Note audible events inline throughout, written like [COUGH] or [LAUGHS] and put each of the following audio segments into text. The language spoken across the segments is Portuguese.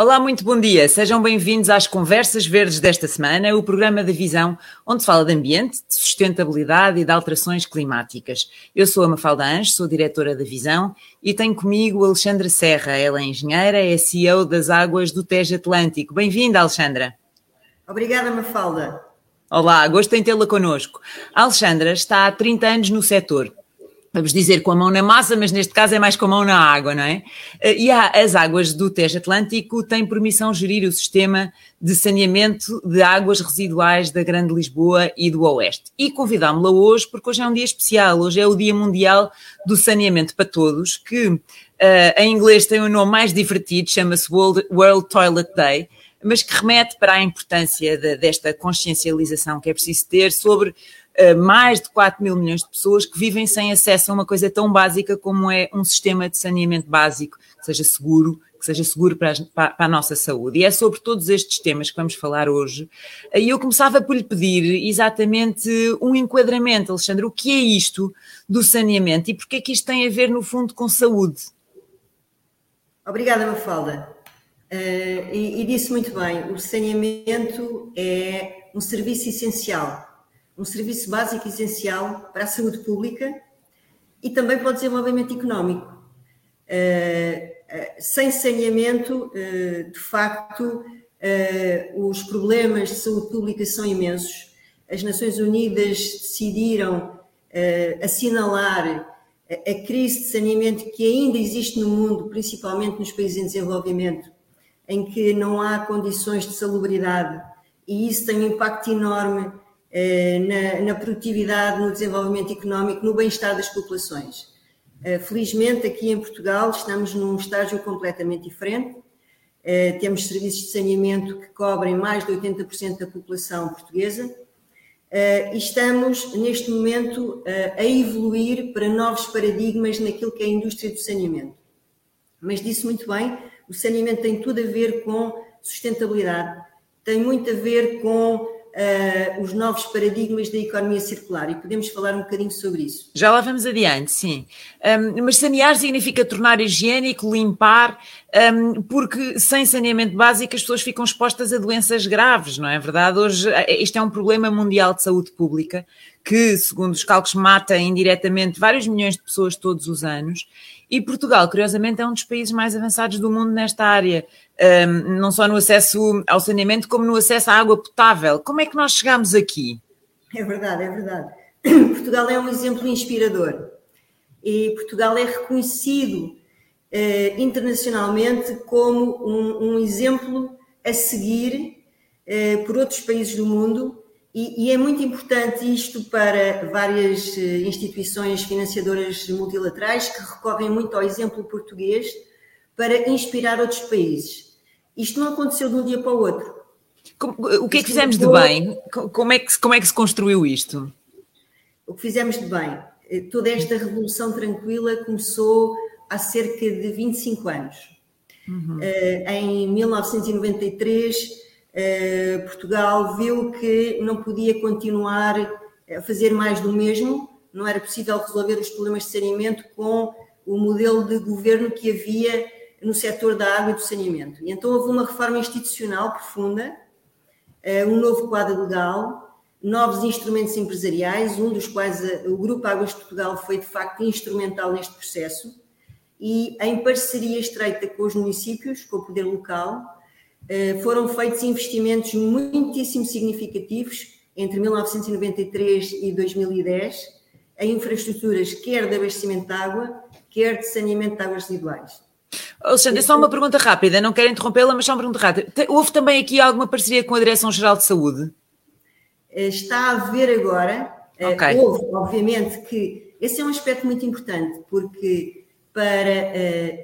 Olá, muito bom dia. Sejam bem-vindos às Conversas Verdes desta semana, o programa da Visão, onde se fala de ambiente, de sustentabilidade e de alterações climáticas. Eu sou a Mafalda Anjos, sou diretora da Visão e tenho comigo Alexandra Serra. Ela é engenheira, é CEO das Águas do Tejo Atlântico. Bem-vinda, Alexandra. Obrigada, Mafalda. Olá, gosto em tê-la connosco. A Alexandra está há 30 anos no setor vamos dizer, com a mão na massa, mas neste caso é mais com a mão na água, não é? Eh, e há, as águas do Tejo Atlântico têm permissão gerir o sistema de saneamento de águas residuais da Grande Lisboa e do Oeste. E convidámo-la hoje, porque hoje é um dia especial, hoje é o Dia Mundial do Saneamento para Todos, que uh, em inglês tem um nome mais divertido, chama-se World, World Toilet Day, mas que remete para a importância de, desta consciencialização que é preciso ter sobre mais de 4 mil milhões de pessoas que vivem sem acesso a uma coisa tão básica como é um sistema de saneamento básico, que seja seguro, que seja seguro para, para, a nossa saúde. E é sobre todos estes temas que vamos falar hoje. E eu começava por lhe pedir exatamente um enquadramento, Alexandre. O que é isto do saneamento e porquê é que isto tem a ver, no fundo, com saúde? Obrigada, Mafalda. Uh, e, e disse muito bem, o saneamento é um serviço essencial um serviço básico essencial para a saúde pública e também para o desenvolvimento económico. Uh, sem saneamento, de facto, os problemas de saúde pública são imensos. As Nações Unidas decidiram assinalar a crise de saneamento que ainda existe no mundo, principalmente nos países em desenvolvimento, em que não há condições de salubridade, e isso tem um impacto enorme eh, na, na, produtividade, no desenvolvimento económico, no bem-estar das populações. Eh, felizmente, aqui em Portugal, estamos num estágio completamente diferente. Eh, temos serviços de saneamento que cobrem mais de 80% da população portuguesa e estamos, neste momento, a evoluir para novos paradigmas naquilo que é a indústria do saneamento. Mas disse muito bem, o saneamento tem tudo a ver com sustentabilidade, tem muito a ver com uh, os novos paradigmas da economia circular e podemos falar um bocadinho sobre isso. Já lá vamos adiante, sim. Um, mas sanear significa tornar higiênico, limpar, um, porque sem saneamento básico as pessoas ficam expostas a doenças graves, não é verdade? Hoje isto é um problema mundial de saúde pública que, segundo os cálculos, mata indiretamente vários milhões de pessoas todos os anos. E Portugal, curiosamente, é um dos países mais avançados do mundo nesta área um, não só no acesso ao saneamento, como no acesso à água potável. Como é que nós chegamos aqui? É verdade, é verdade. [CLEARS THROAT] Portugal é um exemplo inspirador e Portugal é reconhecido uh, internacionalmente como um, um, exemplo a seguir uh, por outros países do mundo e, e, é muito importante isto para várias uh, instituições financiadoras multilaterais que recorrem muito ao exemplo português para inspirar outros países. Isto não aconteceu de um dia para o outro. Como, o que é que fizemos de bem? Como é que, como é que se construiu isto? O que fizemos de bem? Eh, toda esta revolução tranquila começou há cerca de 25 anos. Uhum. Uh, em 1993, eh, Portugal viu que não podia continuar a fazer mais do mesmo, não era possível resolver os problemas de saneamento com o modelo de governo que havia no setor da água e do saneamento. E então houve uma reforma institucional profunda, eh, um novo quadro legal, novos instrumentos empresariais, um dos quais o Grupo Águas de Portugal foi de facto instrumental neste processo, e em parceria estreita com os municípios, com o poder local, foram feitos investimentos muitíssimo significativos entre 1993 e 2010 em infraestruturas quer de abastecimento de água, quer de saneamento de águas residuais. Alexandre, só uma pergunta rápida, não quero interrompê-la, mas só uma pergunta rápida. Houve também aqui alguma parceria com a Direção-Geral de Saúde? Eh, está a haver agora. Eh, okay. Houve, obviamente, que esse é um aspecto muito importante, porque para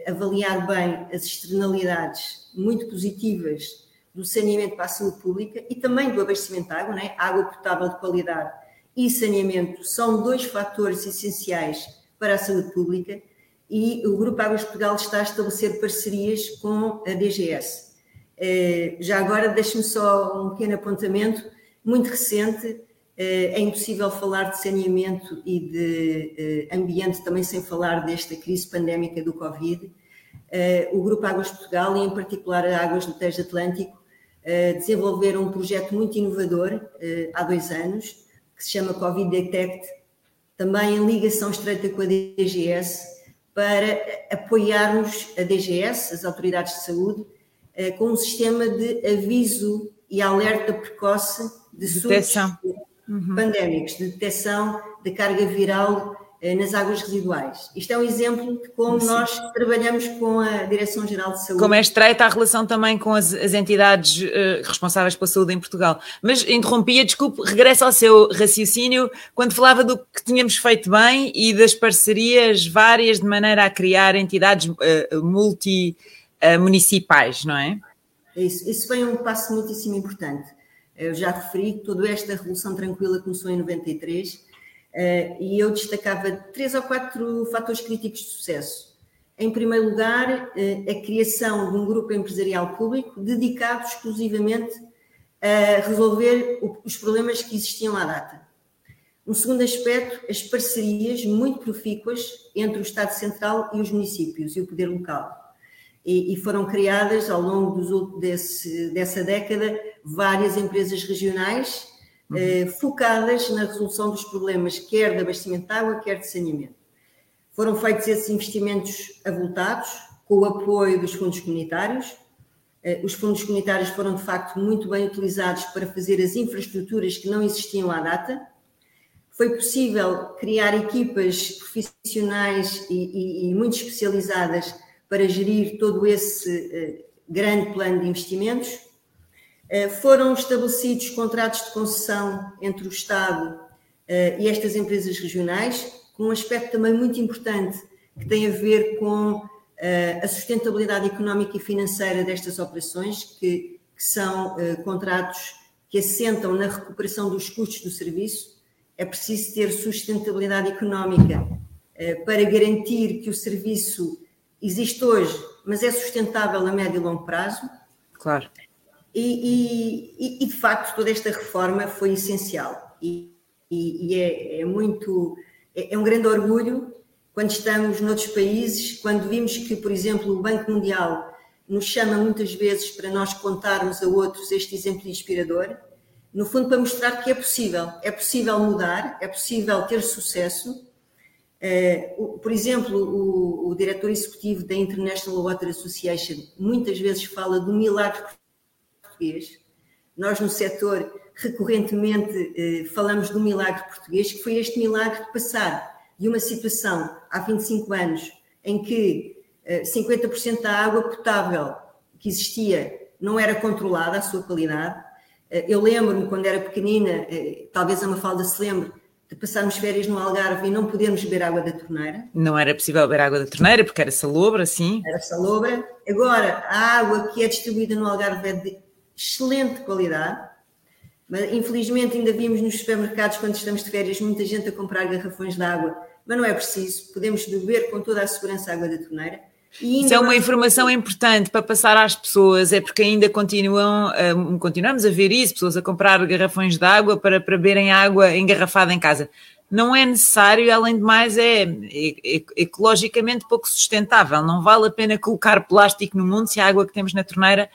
avaliar bem as externalidades muito positivas do saneamento para a saúde pública e também do abastecimento de água, né? água potável de qualidade e saneamento são dois fatores essenciais para a saúde pública e o Grupo Águas Portugal está a estabelecer parcerias com a DGS. Eh, já agora, deixe-me só um pequeno apontamento. muito recente. É impossível falar de saneamento e de ambiente também sem falar desta crise pandémica do Covid. O Grupo Águas Portugal, e em particular a Águas do Tejo Atlântico, desenvolveram um projeto muito inovador há dois anos, que se chama Covid Detect, também em ligação estreita com a DGS, para apoiarmos a DGS, as autoridades de saúde, eh, com um sistema de aviso e alerta precoce de surtos pandémicos, de detecção de carga viral eh, nas águas residuais. Isto é um exemplo de como Sim. nós trabalhamos com a Direção-Geral de Saúde. Como é estreita a relação também com as, as entidades uh, responsáveis pela saúde em Portugal. Mas interrompia, desculpe, regresso ao seu raciocínio, quando falava do que tínhamos feito bem e das parcerias várias de maneira a criar entidades uh, multimunicipais, uh, não é? é? Isso, isso foi um passo muitíssimo importante. Eu já referi que toda esta Revolução Tranquila começou em 93 Uh, e eu destacava três ou quatro fatores críticos de sucesso. Em primeiro lugar, uh, a criação de um grupo empresarial público dedicado exclusivamente a resolver o, os problemas que existiam à data. Um segundo aspecto, as parcerias muito profícuas entre o Estado Central e os municípios e o poder local. E, e foram criadas ao longo dos, desse, dessa década várias empresas regionais uhum. focadas na resolução dos problemas, quer de abastecimento de água, quer de saneamento. Foram feitos esses investimentos avultados, com o apoio dos fundos comunitários. Eh, os fundos comunitários foram, de facto, muito bem utilizados para fazer as infraestruturas que não existiam à data. Foi possível criar equipas profissionais e, e, e muito especializadas para gerir todo esse grande plano de investimentos eh, foram estabelecidos contratos de concessão entre o Estado eh, e estas empresas regionais, com um aspecto também muito importante que tem a ver com eh, a sustentabilidade económica e financeira destas operações, que, que são contratos que assentam na recuperação dos custos do serviço. É preciso ter sustentabilidade económica para garantir que o serviço existe hoje, mas é sustentável a médio e longo prazo. Claro. E, e, e, de facto toda esta reforma foi essencial e, e é, é, muito é, é, um grande orgulho quando estamos noutros países, quando vimos que, por exemplo, o Banco Mundial nos chama muitas vezes para nós contarmos a outros este exemplo inspirador, no fundo para mostrar que é possível, é possível mudar, é possível ter sucesso. Uh, por exemplo, o, o diretor executivo da International Water Association muitas vezes fala do milagre português. Nós, no setor, recorrentemente eh, falamos do milagre português, que foi este milagre de passar de uma situação há 25 anos em que eh, 50% da água potável que existia não era controlada, a sua qualidade. Eh, eu lembro-me, quando era pequenina, eh, talvez a Mafalda se lembre, de passarmos férias no Algarve e não podermos beber água da torneira. Não era possível beber água da torneira porque era salobra, sim. Era salobra. Agora, a água que é distribuída no Algarve é de excelente qualidade, mas infelizmente ainda vimos nos supermercados, quando estamos de férias, muita gente a comprar garrafões de água, mas não é preciso, podemos beber com toda a segurança a água da torneira. Isso é uma informação importante para passar às pessoas, é porque ainda continuam, uh, continuamos a ver isso, pessoas a comprar garrafões de água para, para beberem água engarrafada em casa. Não é necessário, além de mais, é, é, é ecologicamente pouco sustentável. Não vale a pena colocar plástico no mundo se a água que temos na torneira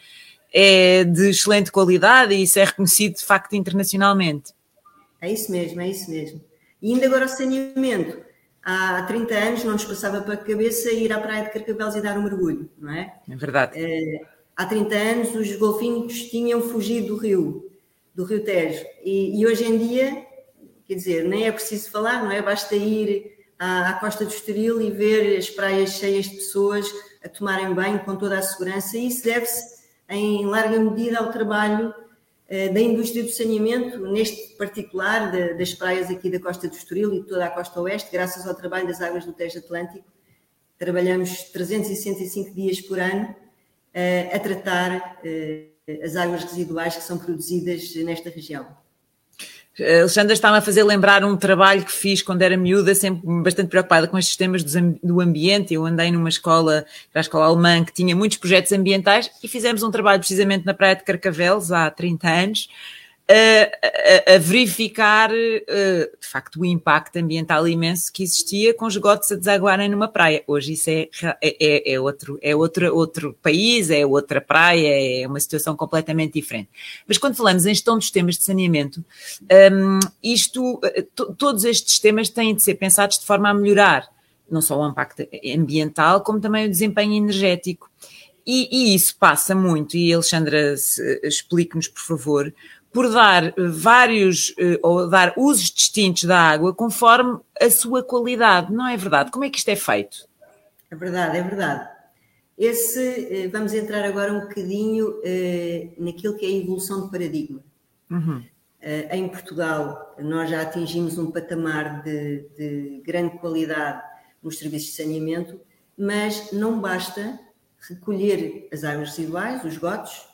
é de excelente qualidade e isso é reconhecido de facto internacionalmente. É isso mesmo, é isso mesmo. E ainda agora o saneamento. Há 30 anos não nos passava para a cabeça ir à praia de Carcavelos e dar um mergulho, não é? É verdade. É, há 30 anos os golfinhos tinham fugido do rio, do rio Tejo. E, e, hoje em dia, quer dizer, nem é preciso falar, não é? Basta ir à, à costa do Estoril e ver as praias cheias de pessoas a tomarem banho com toda a segurança. E isso deve-se em larga medida ao trabalho eh, da indústria do saneamento, neste particular das praias aqui da costa do Estoril e de toda a costa oeste, graças ao trabalho das águas do Tejo Atlântico. Trabalhamos 365 dias por ano eh, a tratar eh, as águas residuais que são produzidas nesta região. A Alexandra estava a fazer lembrar um trabalho que fiz quando era miúda, sempre bastante preocupada com estes temas do ambiente. Eu andei numa escola, era a escola alemã, que tinha muitos projetos ambientais e fizemos um trabalho precisamente na Praia de Carcavelos há 30 anos. A, a, verificar, uh, de facto, o impacto ambiental imenso que existia com esgotos a desaguarem numa praia. Hoje isso é, é, é, é outro, é outro, outro país, é outra praia, é uma situação completamente diferente. Mas quando falamos em gestão dos temas de saneamento, um, isto, todos estes temas têm de ser pensados de forma a melhorar não só o impacto ambiental, como também o desempenho energético. E, e isso passa muito, e Alexandra, explique-nos, por favor, por dar vários eh, ou dar usos distintos da água conforme a sua qualidade, não é verdade? Como é que isto é feito? É verdade, é verdade. Esse, eh, vamos entrar agora um bocadinho eh, naquilo que é a evolução de paradigma. Uhum. Em Portugal, nós já atingimos um patamar de, de grande qualidade nos serviços de saneamento, mas não basta recolher as águas residuais, os gotos,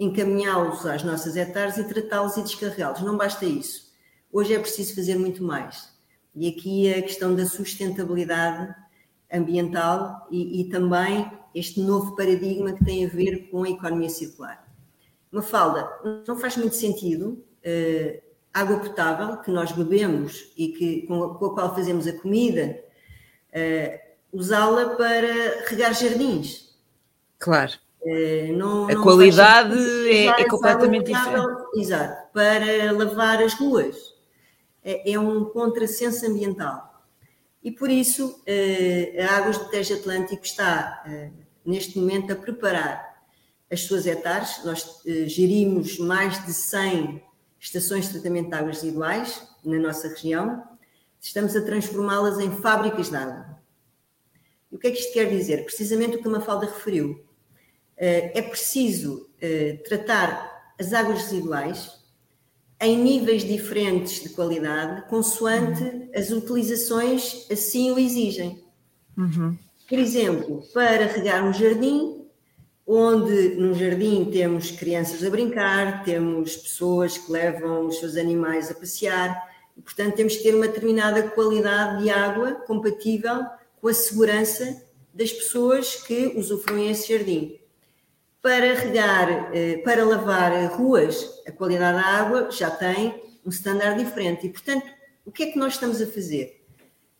encaminhá-los às nossas hectares e tratá-los e descarregá-los. Não basta isso. Hoje é preciso fazer muito mais. E aqui a questão da sustentabilidade ambiental e, e também este novo paradigma que tem a ver com a economia circular. Mafalda, não faz muito sentido uh, água potável que nós bebemos e que, com, a, com a qual fazemos a comida, uh, usá-la para regar jardins. Claro. Uh, não, a não qualidade é, é, completamente diferente. Exato, para lavar as ruas. É, é um contrassenso ambiental. E por isso uh, a Águas do Tejo Atlântico está, uh, neste momento, a preparar as suas hectares. Nós gerimos mais de 100 estações de tratamento de águas residuais na nossa região. Estamos a transformá-las em fábricas de água. E o que é que isto quer dizer? Precisamente o que a Mafalda referiu eh, é preciso eh, tratar as águas residuais em níveis diferentes de qualidade, consoante uhum. as utilizações assim o exigem. Uhum. Por exemplo, para regar um jardim, onde num jardim temos crianças a brincar, temos pessoas que levam os seus animais a passear, e, portanto temos que ter uma determinada qualidade de água compatível com a segurança das pessoas que usufruem esse jardim. Para regar, eh, para lavar ruas, a qualidade da água já tem um standard diferente. E, portanto, o que é que nós estamos a fazer?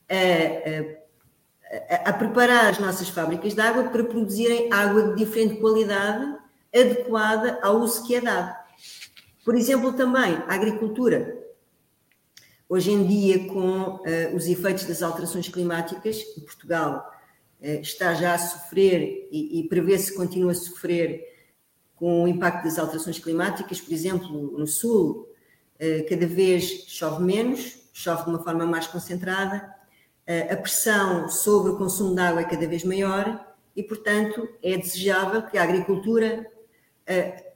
A, a, a preparar as nossas fábricas de água para produzirem água de diferente qualidade, adequada ao uso que é dado. Por exemplo, também a agricultura. Hoje em dia, com uh, os efeitos das alterações climáticas, Portugal está já a sofrer e, e prevê-se continua a sofrer com o impacto das alterações climáticas, por exemplo, no Sul, eh, cada vez chove menos, chove de uma forma mais concentrada, eh, a pressão sobre o consumo de água é cada vez maior e, portanto, é desejável que a agricultura,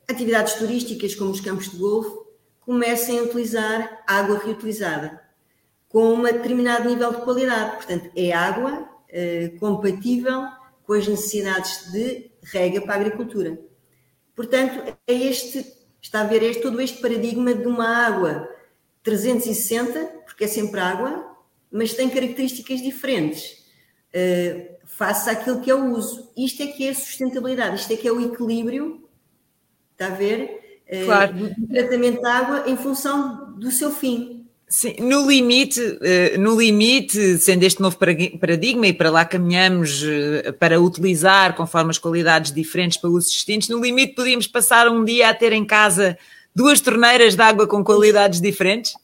atividades turísticas como os campos de golfe, comecem a utilizar água reutilizada com um determinado nível de qualidade. Portanto, é água eh, compatível com as necessidades de rega para a agricultura. Portanto, é este, está a ver este, todo este paradigma de uma água 360, porque é sempre água, mas tem características diferentes uh, face àquilo que é o uso. Isto é que é a sustentabilidade, isto é que é o equilíbrio, está a ver? Uh, claro. Do tratamento da água em função do seu fim. Sim, no limite, eh, no limite, sendo este novo paradigma e para lá caminhamos eh, para utilizar conforme as qualidades diferentes para usos distintos, no limite podíamos passar um dia a ter em casa duas torneiras de água com qualidades diferentes?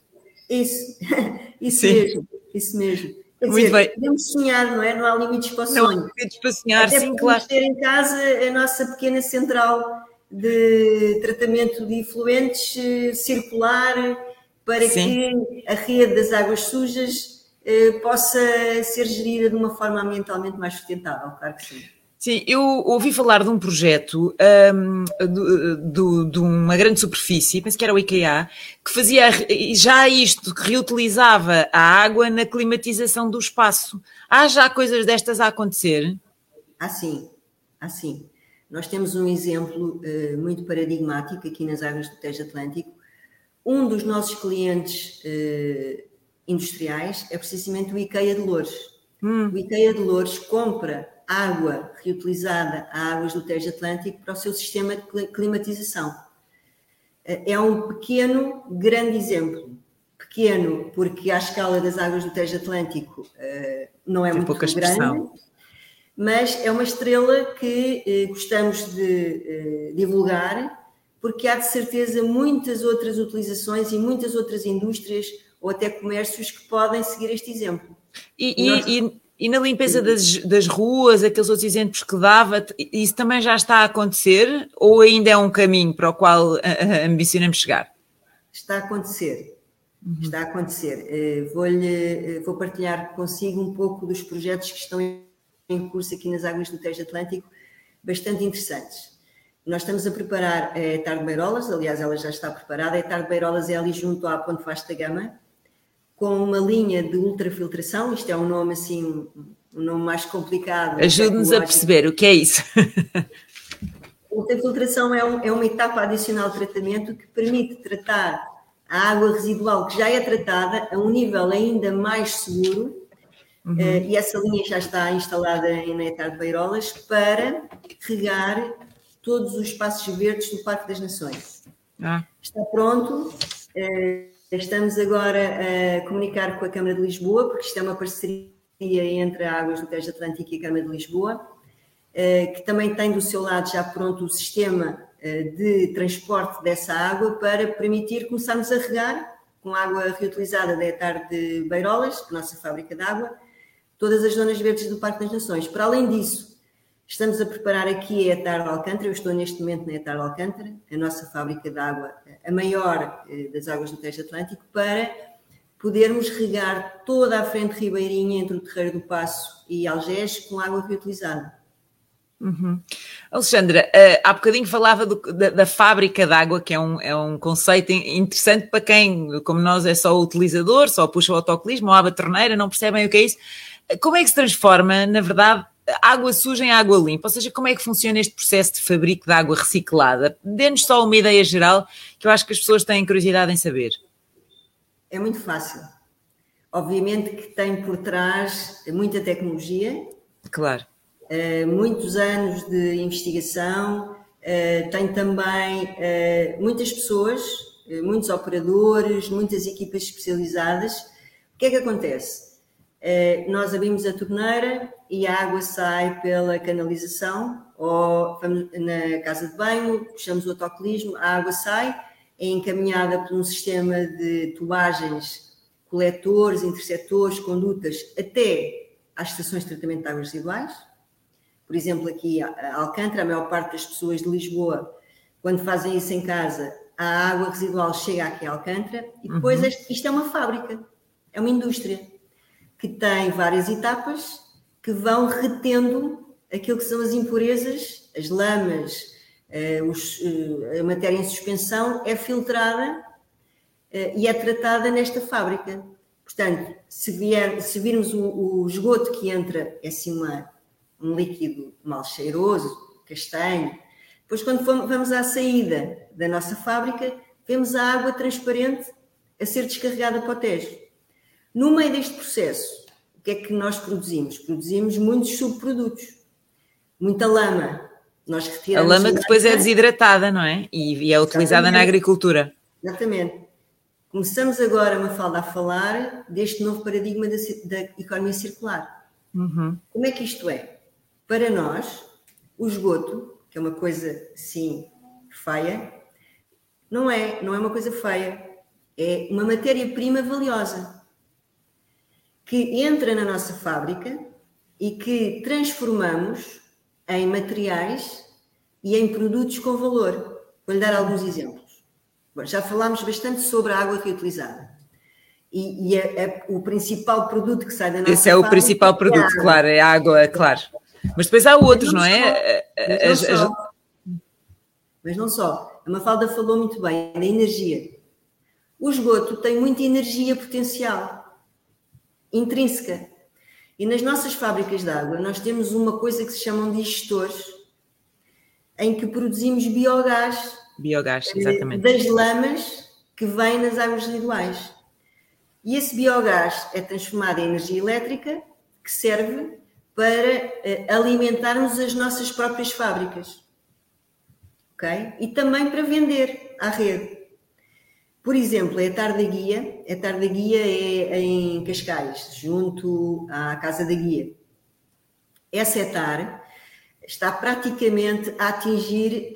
Isso, [LAUGHS] isso Sim. mesmo, isso mesmo. Quer Muito dizer, bem. podemos sonhar, não é? Não há limites para o sonho. Não há limites para sonhar, Até sim, claro. ter em casa a nossa pequena central de tratamento de efluentes eh, circular para Sim. que a rede das águas sujas eh, possa ser gerida de uma forma ambientalmente mais sustentável, claro que sim. Sim, eu ouvi falar de um projeto um, de, de, uma grande superfície, penso que era o IKEA, que fazia já isto, que reutilizava a água na climatização do espaço. Há já coisas destas a acontecer? Ah, sim, ah, sim. Nós temos um exemplo uh, muito paradigmático aqui nas águas do Tejo Atlântico, um dos nossos clientes eh, industriais é precisamente o IKEA de Louros. Hum. O IKEA de Louros compra água reutilizada a águas do Tejo Atlântico para o seu sistema de climatização. é um pequeno, grande exemplo. Pequeno, porque à escala das águas do Tejo Atlântico não é Tem muito grande, mas é uma estrela que gostamos de divulgar, porque há de certeza muitas outras utilizações e muitas outras indústrias ou até comércios que podem seguir este exemplo. E, e, Nós... e, e na limpeza das, das, ruas, aqueles outros exemplos que dava, isso também já está a acontecer ou ainda é um caminho para o qual ambicionamos chegar? Está a acontecer. Uhum. Está a acontecer. Eh, eh, vou partilhar consigo um pouco dos projetos que estão em curso aqui nas águas do Tejo Atlântico, bastante interessantes. Nós estamos a preparar a Tarde Beirolas, aliás, ela já está preparada. A Tarde Beirolas é ali junto à Ponte Vasta Gama, com uma linha de ultrafiltração, isto é um nome assim, um nome mais complicado. Ajude-nos a perceber o que é isso. [LAUGHS] ultrafiltração é, um, é uma etapa adicional de tratamento que permite tratar a água residual que já é tratada a um nível ainda mais seguro, uhum. uh, e essa linha já está instalada em Netar de Beirolas para regar todos os espaços verdes do Parque das Nações. Ah. Está pronto. Uh, Estamos agora a comunicar com a Câmara de Lisboa, porque isto é uma parceria entre a Águas do Tejo Atlântico e a Câmara de Lisboa, eh, que também tem do seu lado já pronto o sistema eh, de transporte dessa água para permitir começarmos a regar com água reutilizada da etar de Beirolas, a nossa fábrica de água, todas as zonas verdes do Parque das Nações. Para além disso, Estamos a preparar aqui a Etar Alcântara, eu estou neste momento na Etar Alcântara, a nossa fábrica de água, a maior eh, das águas do Tejo Atlântico, para podermos regar toda a frente ribeirinha entre o Terreiro do Passo e Algés com água reutilizada. Uhum. Alexandra, uh, há bocadinho falava do, da, da, fábrica de água, que é um, é um conceito interessante para quem, como nós, é só o utilizador, só puxa o autocolismo ou a torneira, não percebem o que é isso. Como é que se transforma, na verdade, água suja em água limpa, ou seja, como é que funciona este processo de fabrico de água reciclada? Dê-nos só uma ideia geral que eu acho que as pessoas têm curiosidade em saber. É muito fácil. Obviamente que tem por trás muita tecnologia. Claro. Uh, muitos anos de investigação, uh, tem também uh, muitas pessoas, muitos operadores, muitas equipas especializadas. O que é que acontece? Eh, nós abrimos a torneira e a água sai pela canalização ou na casa de banho, puxamos o autocolismo, a água sai, é encaminhada por um sistema de tubagens, coletores, interceptores, condutas, até às estações de tratamento de águas residuais. Por exemplo, aqui a Alcântara, a maior parte das pessoas de Lisboa, quando fazem isso em casa, a água residual chega aqui a Alcântara e depois uhum. isto é uma fábrica, é uma indústria que tem várias etapas que vão retendo aquilo que são as impurezas, as lamas, uh, os, uh, a matéria em suspensão é filtrada uh, e é tratada nesta fábrica. Portanto, se, vier, se virmos o, o esgoto que entra, é assim uma, um líquido mal cheiroso, castanho. Depois, quando vamos à saída da nossa fábrica, vemos a água transparente a ser descarregada para o Tejo. No meio deste processo, o que é que nós produzimos? Produzimos muitos subprodutos, muita lama. Nós retiramos a lama que depois é desidratada, não é? E, é utilizada Exatamente. na agricultura. Exatamente. Começamos agora, Mafalda, a falar deste novo paradigma da, da economia circular. Uhum. Como é que isto é? Para nós, o esgoto, que é uma coisa, sim, feia, não é, não é uma coisa feia. É uma matéria-prima valiosa que entra na nossa fábrica e que transformamos em materiais e em produtos com valor. Vou-lhe dar alguns exemplos. Bom, já falámos bastante sobre a água reutilizada. E, e é, é o principal produto que sai da nossa Esse é o principal é produto, é claro, é a água, é claro. Mas depois há outros, não, não, é? Mas não, só, mas não só. A Mafalda falou muito bem da energia. O esgoto tem muita energia potencial intrínseca. E nas nossas fábricas de água, nós temos uma coisa que se chamam de gestores, em que produzimos biogás. Biogás, eh, exatamente. Das lamas que vêm nas águas residuais. E esse biogás é transformado em energia elétrica que serve para uh, alimentarmos as nossas próprias fábricas. ok? E também para vender à rede. Por exemplo, é a Tarde da Guia. A Tarde da Guia é em Cascais, junto à Casa da Guia. Essa etar está praticamente a atingir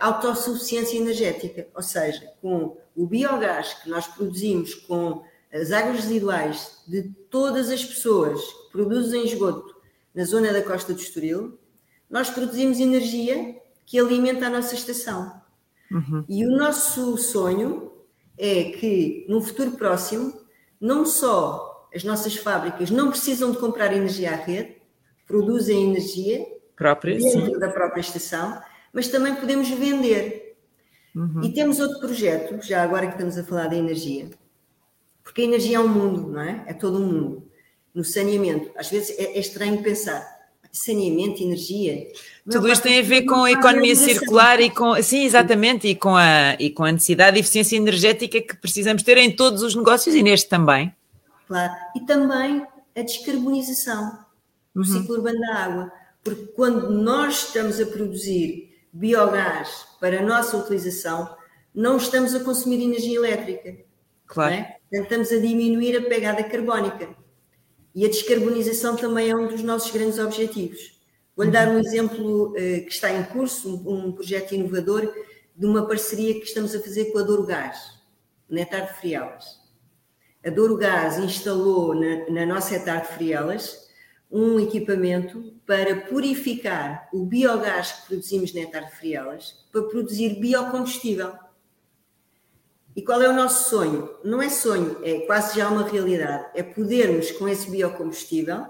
a autossuficiência energética, ou seja, com o biogás que nós produzimos com as águas residuais de todas as pessoas que produzem esgoto na zona da costa do Estoril, nós produzimos energia que alimenta a nossa estação. Uhum. E o nosso sonho é que, no futuro próximo, não só as nossas fábricas não precisam de comprar energia à rede, produzem energia própria, dentro sim. da própria estação, mas também podemos vender. Uhum. E temos outro projeto, já agora que estamos a falar da energia, porque a energia é um mundo, não é? É todo um mundo. No saneamento, às vezes é, é estranho pensar, saneamento, energia. Tudo isto tem a ver com a economia circular e com, sim, exatamente, e com, a, e com a necessidade de eficiência energética que precisamos ter em todos os negócios e neste também. Claro, e também a descarbonização do uhum. ciclo urbano da água, porque quando nós estamos a produzir biogás para a nossa utilização, não estamos a consumir energia elétrica. Claro. É? Estamos a diminuir a pegada carbónica. E a descarbonização também é um dos nossos grandes objetivos. Vou-lhe dar um exemplo uh, que está em curso, um, um, projeto inovador de uma parceria que estamos a fazer com a Douro Gás, na Etar de Frielas. A Douro Gás instalou na, na nossa Etar de Frielas um equipamento para purificar o biogás que produzimos na Etar de Frielas para produzir biocombustível. E qual é o nosso sonho? Não é sonho, é quase já uma realidade. É podermos, com esse biocombustível,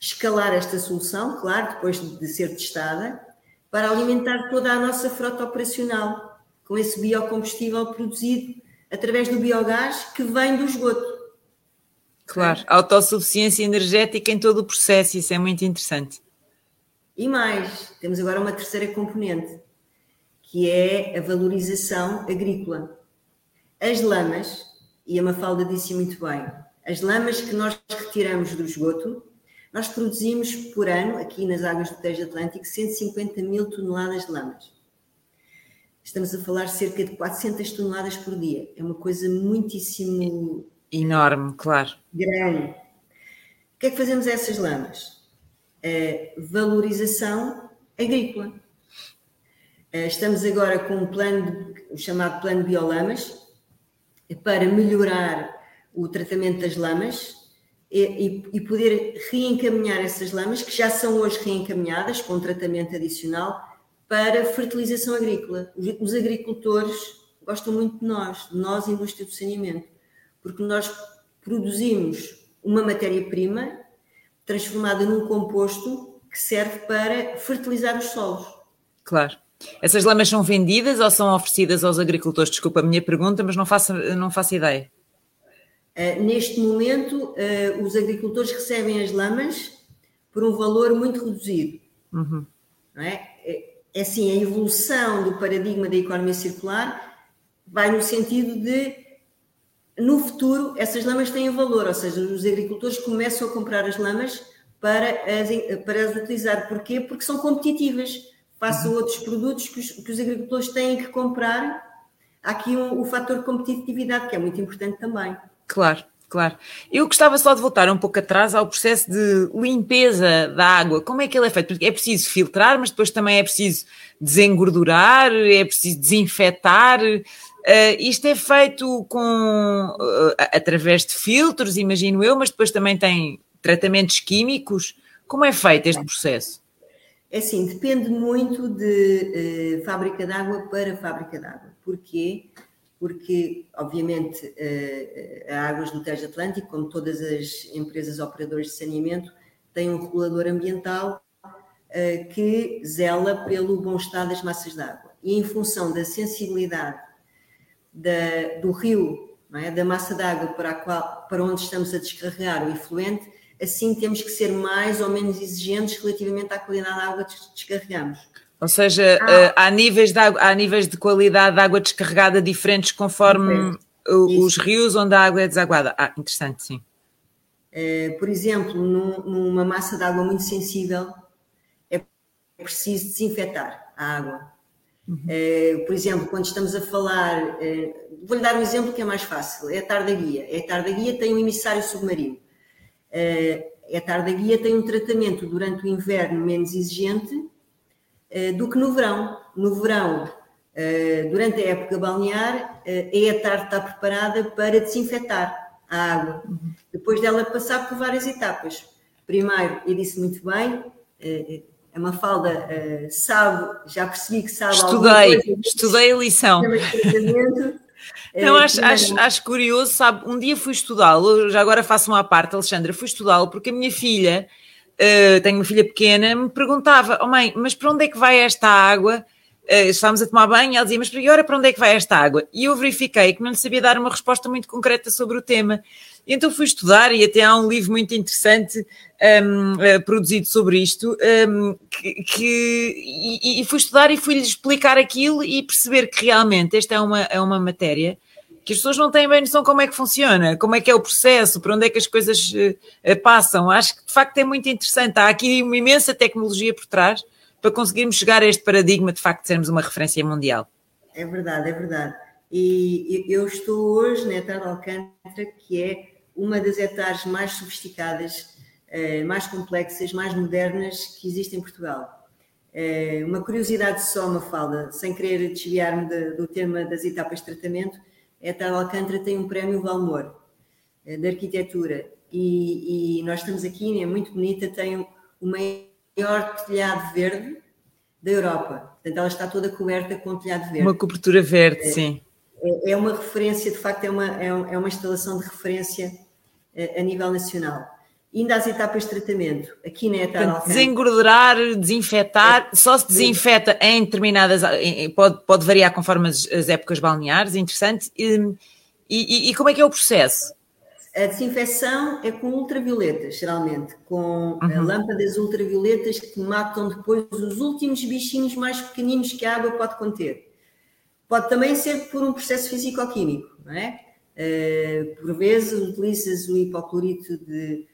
escalar esta solução, claro, depois de ser testada, para alimentar toda a nossa frota operacional com esse biocombustível produzido através do biogás que vem do esgoto. Claro, autossuficiência energética em todo o processo, isso é muito interessante. E mais, temos agora uma terceira componente, que é a valorização agrícola. As lamas, e a Mafalda disse muito bem, as lamas que nós retiramos do esgoto, nós produzimos por ano, aqui nas águas do Tejo Atlântico, 150 mil toneladas de lamas. Estamos a falar cerca de 400 toneladas por dia. É uma coisa muitíssimo. Enorme, claro. Grande. O que é que fazemos a essas lamas? A valorização agrícola. Estamos agora com um plano, o chamado Plano Biolamas, para melhorar o tratamento das lamas e, e, poder reencaminhar essas lamas, que já são hoje reencaminhadas com tratamento adicional, para fertilização agrícola. Os agricultores gostam muito de nós, de nós, indústria do saneamento, porque nós produzimos uma matéria-prima transformada num composto que serve para fertilizar os solos. Claro. Essas lamas são vendidas ou são oferecidas aos agricultores? Desculpa a minha pergunta, mas não faço, não faço ideia. Uh, neste momento, uh, os agricultores recebem as lamas por um valor muito reduzido. Uhum. Não é? é? assim, a evolução do paradigma da economia circular vai no sentido de, no futuro, essas lamas têm valor, ou seja, os agricultores começam a comprar as lamas para as, para as utilizar. Porquê? Porque são competitivas face a outros produtos que os, que os agricultores têm que comprar. Há aqui um, o fator competitividade, que é muito importante também. Claro, claro. Eu gostava só de voltar um pouco atrás ao processo de limpeza da água. Como é que ele é feito? Porque é preciso filtrar, mas depois também é preciso desengordurar, é preciso desinfetar. Uh, isto é feito com uh, através de filtros, imagino eu, mas depois também tem tratamentos químicos. Como é feito este processo? É assim, depende muito de uh, fábrica de água para fábrica de água. Porquê? Porque, obviamente, uh, a Águas do Tejo Atlântico, como todas as empresas operadoras de saneamento, tem um regulador ambiental uh, que zela pelo bom estado das massas de água. E em função da sensibilidade da, do rio, é? da massa de água para, para onde estamos a descarregar o efluente, assim temos que ser mais ou menos exigentes relativamente à qualidade da água que descarregamos. Ou seja, ah. Eh, há, níveis de água, há níveis de qualidade de água descarregada diferentes conforme os rios onde a água é desaguada. Ah, interessante, sim. Uh, por exemplo, num, numa massa de água muito sensível, é preciso desinfetar a água. Uhum. por exemplo, quando estamos a falar, vou-lhe dar um exemplo que é mais fácil, é a tardaguia. A tardaguia tem um emissário submarino. A tardaguia tem um tratamento durante o inverno menos exigente do que no verão. No verão, durante a época balnear, a tarde está preparada para desinfetar a água, depois dela passar por várias etapas. Primeiro, e disse muito bem, a Mafalda sabe, já percebi que sabe Estudei, estudei a lição. Não, acho, acho, acho, curioso, sabe? Um dia fui estudá-lo, já agora faço uma parte, Alexandra, fui estudá-lo porque a minha filha, uh, tenho uma filha pequena, me perguntava: Oh mãe, mas para onde é que vai esta água? Uh, estávamos a tomar banho e ela dizia: Mas para agora para onde é que vai esta água? E eu verifiquei que não lhe sabia dar uma resposta muito concreta sobre o tema. E então fui estudar e até há um livro muito interessante um, uh, eh, produzido sobre isto um, que, que e, e, fui estudar e fui-lhe explicar aquilo e perceber que realmente esta é uma, é uma matéria que as pessoas não têm bem noção como é que funciona, como é que é o processo, para onde é que as coisas uh, passam. Acho que de facto é muito interessante. Há aqui uma imensa tecnologia por trás para conseguirmos chegar a este paradigma de facto de sermos uma referência mundial. É verdade, é verdade. E eu estou hoje na Eterno Alcântara, que é uma das hectares mais sofisticadas, eh, mais complexas, mais modernas que existe em Portugal. Eh, uma curiosidade só, uma falda, sem querer desviar-me do tema das etapas de tratamento, a Eterno Alcântara tem um prémio Valmor eh, de arquitetura e, e, nós estamos aqui, é muito bonita, tem o maior telhado verde da Europa. Portanto, ela está toda coberta com telhado verde. Uma cobertura verde, é, sim é, é uma referência, de facto, é uma, é, é uma instalação de referência a, a nível nacional. Ainda às etapas de tratamento, aqui na etapa. Desengordurar, desinfetar, é, só se desinfeta em determinadas. Pode, pode variar conforme as, as épocas balneares, interessante. E, e, e, como é que é o processo? A desinfecção é com ultravioletas, geralmente, com uhum. lâmpadas ultravioletas que matam depois os últimos bichinhos mais pequeninos que a água pode conter. Pode também ser por um processo físico-químico, não é? Uh, por vezes utilizas o hipoclorito de,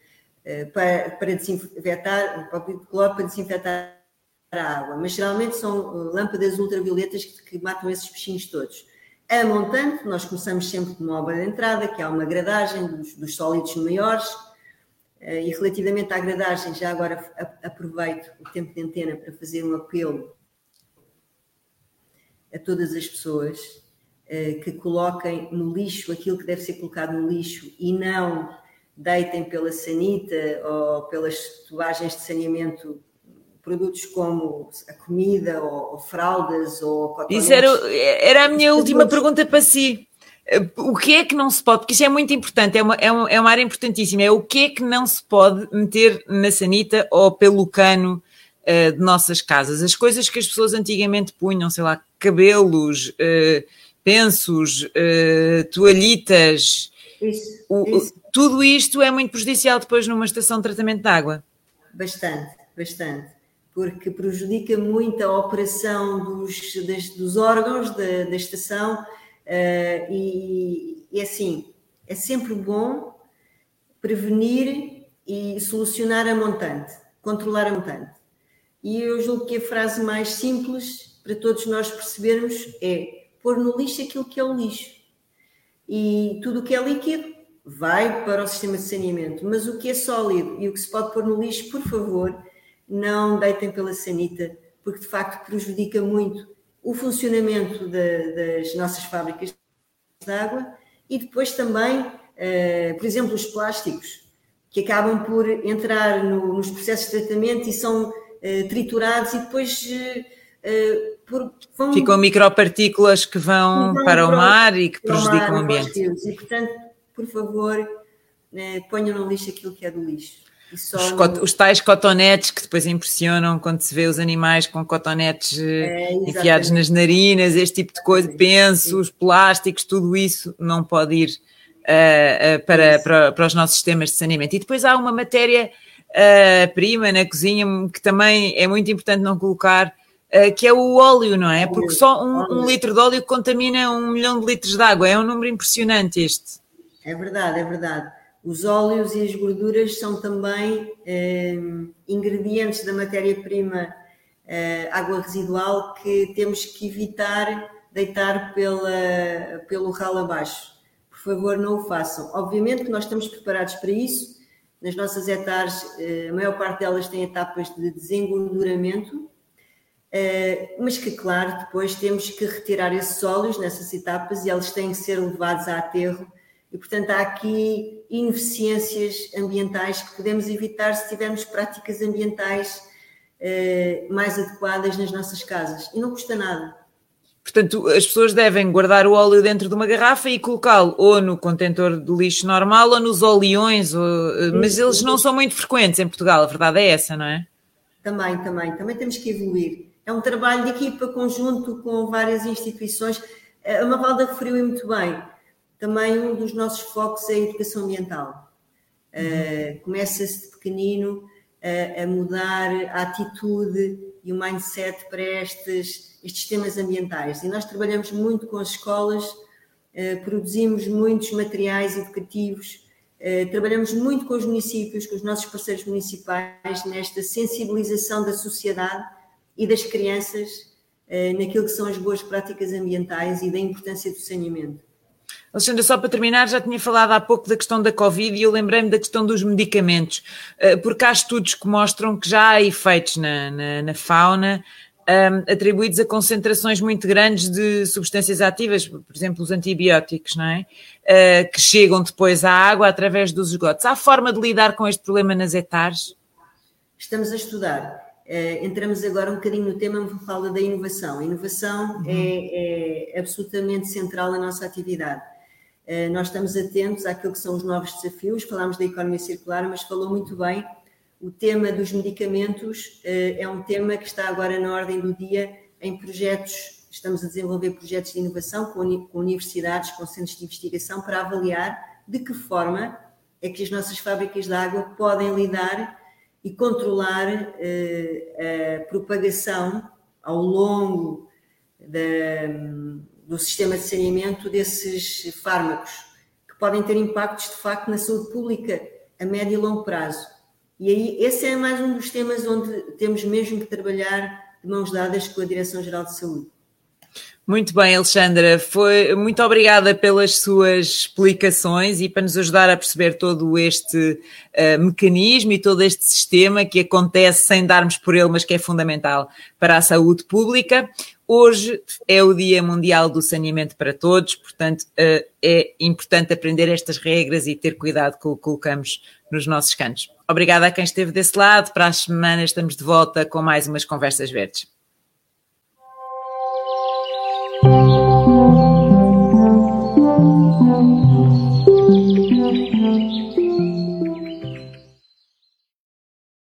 uh, para, para desinfetar, o de cloro para desinfetar a água, mas geralmente são eh, lâmpadas ultravioletas que, que matam esses bichinhos todos. A montante, nós começamos sempre com uma obra de entrada, que há uma gradagem dos, dos sólidos maiores, e relativamente à gradagem, já agora aproveito o tempo de antena para fazer um apelo a todas as pessoas uh, que coloquem no lixo aquilo que deve ser colocado no lixo e não deitem pela sanita ou pelas tubagens de saneamento produtos como a comida ou, ou fraldas ou. Isso era, era a minha última pergunta para si. O que é que não se pode, porque isso é muito importante, é uma, é uma, é uma área importantíssima, é o que é que não se pode meter na sanita ou pelo cano uh, de nossas casas. As coisas que as pessoas antigamente punham, sei lá, cabelos, uh, pensos, uh, toalhitas. Isso, o, isso. Tudo isto é muito prejudicial depois numa estação de tratamento de água. Bastante, bastante. Porque prejudica muito a operação dos, das, dos órgãos da, da estação uh, e, e assim, é sempre bom prevenir e solucionar a montante, controlar a montante. E eu julgo que a frase mais simples para todos nós percebermos é pôr no lixo aquilo que é o lixo. E tudo o que é líquido vai para o sistema de saneamento, mas o que é sólido e o que se pode pôr no lixo, por favor, não deitem pela sanita, porque de facto prejudica muito o funcionamento das nossas fábricas de água e depois também, uh, por exemplo, os plásticos, que acabam por entrar no, nos processos de tratamento e são uh, triturados e depois uh, por, vão, Ficam micropartículas que vão, vão para o mar e que prejudicam o ambiente. E, portanto, por favor, né, ponham no lixo aquilo que é do lixo. Os, no... os, tais cotonetes que depois impressionam quando se vê os animais com cotonetes eh, é, enfiados nas narinas, este tipo de coisa, pensos, plásticos, tudo isso não pode ir uh, uh, para, para, para, os nossos sistemas de saneamento. E depois há uma matéria uh, prima na cozinha que também é muito importante não colocar, que é o óleo, não é? Porque só um, um, litro de óleo contamina um milhão de litros de água. É um número impressionante este. É verdade, é verdade. Os óleos e as gorduras são também eh, ingredientes da matéria-prima uh, água residual que temos que evitar deitar pela, pelo ralo abaixo. Por favor, não o façam. Obviamente que nós estamos preparados para isso. Nas nossas hectares, uh, a maior parte delas tem etapas de desengorduramento, mas que, claro, depois temos que retirar esses óleos nessas etapas e eles têm que ser levados a aterro e, portanto, há aqui ineficiências ambientais que podemos evitar se tivermos práticas ambientais uh, mais adequadas nas nossas casas. E não custa nada. Portanto, as pessoas devem guardar o óleo dentro de uma garrafa e colocá-lo ou no contentor de lixo normal ou nos oleões. Eh, mas eles não são muito frequentes em Portugal, a verdade é essa, não é? Também, também, também temos que evoluir. É um trabalho de equipa conjunto com várias instituições. A Mafalda referiu muito bem também um dos nossos focos é a educação ambiental. Uh, Começa-se de pequenino uh, a mudar a atitude e o mindset para estes, estes temas ambientais. E nós trabalhamos muito com as escolas, uh, produzimos muitos materiais educativos, trabalhamos muito com os municípios, com os nossos parceiros municipais, nesta sensibilização da sociedade e das crianças naquilo que são as boas práticas ambientais e da importância do saneamento. Alexandra, só para terminar, já tinha falado há pouco da questão da Covid e eu lembrei-me da questão dos medicamentos, eh, porque há estudos que mostram que já há efeitos na, na, na fauna um, ehm, atribuídos a concentrações muito grandes de substâncias ativas, por exemplo, os antibióticos, não é? Uh, que chegam depois à água através dos esgotos. Há forma de lidar com este problema nas hectares? Estamos a estudar. Uh, entramos agora um bocadinho no tema, me fala da inovação. A inovação uhum. é, é absolutamente central na nossa atividade eh, nós estamos atentos àquilo que são os novos desafios, falámos da economia circular, mas falou muito bem, o tema dos medicamentos eh, é um tema que está agora na ordem do dia em projetos, estamos a desenvolver projetos de inovação com universidades, com centros de investigação, para avaliar de que forma é que as nossas fábricas de água podem lidar e controlar eh, a propagação ao longo da do sistema de saneamento desses fármacos, que podem ter impactos de facto na saúde pública a médio e longo prazo. E aí, esse é mais um dos temas onde temos mesmo que trabalhar de mãos dadas com a Direção-Geral de Saúde. Muito bem, Alexandra. Foi muito obrigada pelas suas explicações e para nos ajudar a perceber todo este uh, mecanismo e todo este sistema que acontece sem darmos por ele, mas que é fundamental para a saúde pública. Hoje é o Dia Mundial do Saneamento para Todos, portanto, uh, é importante aprender estas regras e ter cuidado com o que colocamos nos nossos cantos. Obrigada a quem esteve desse lado. Para as semanas estamos de volta com mais umas conversas verdes.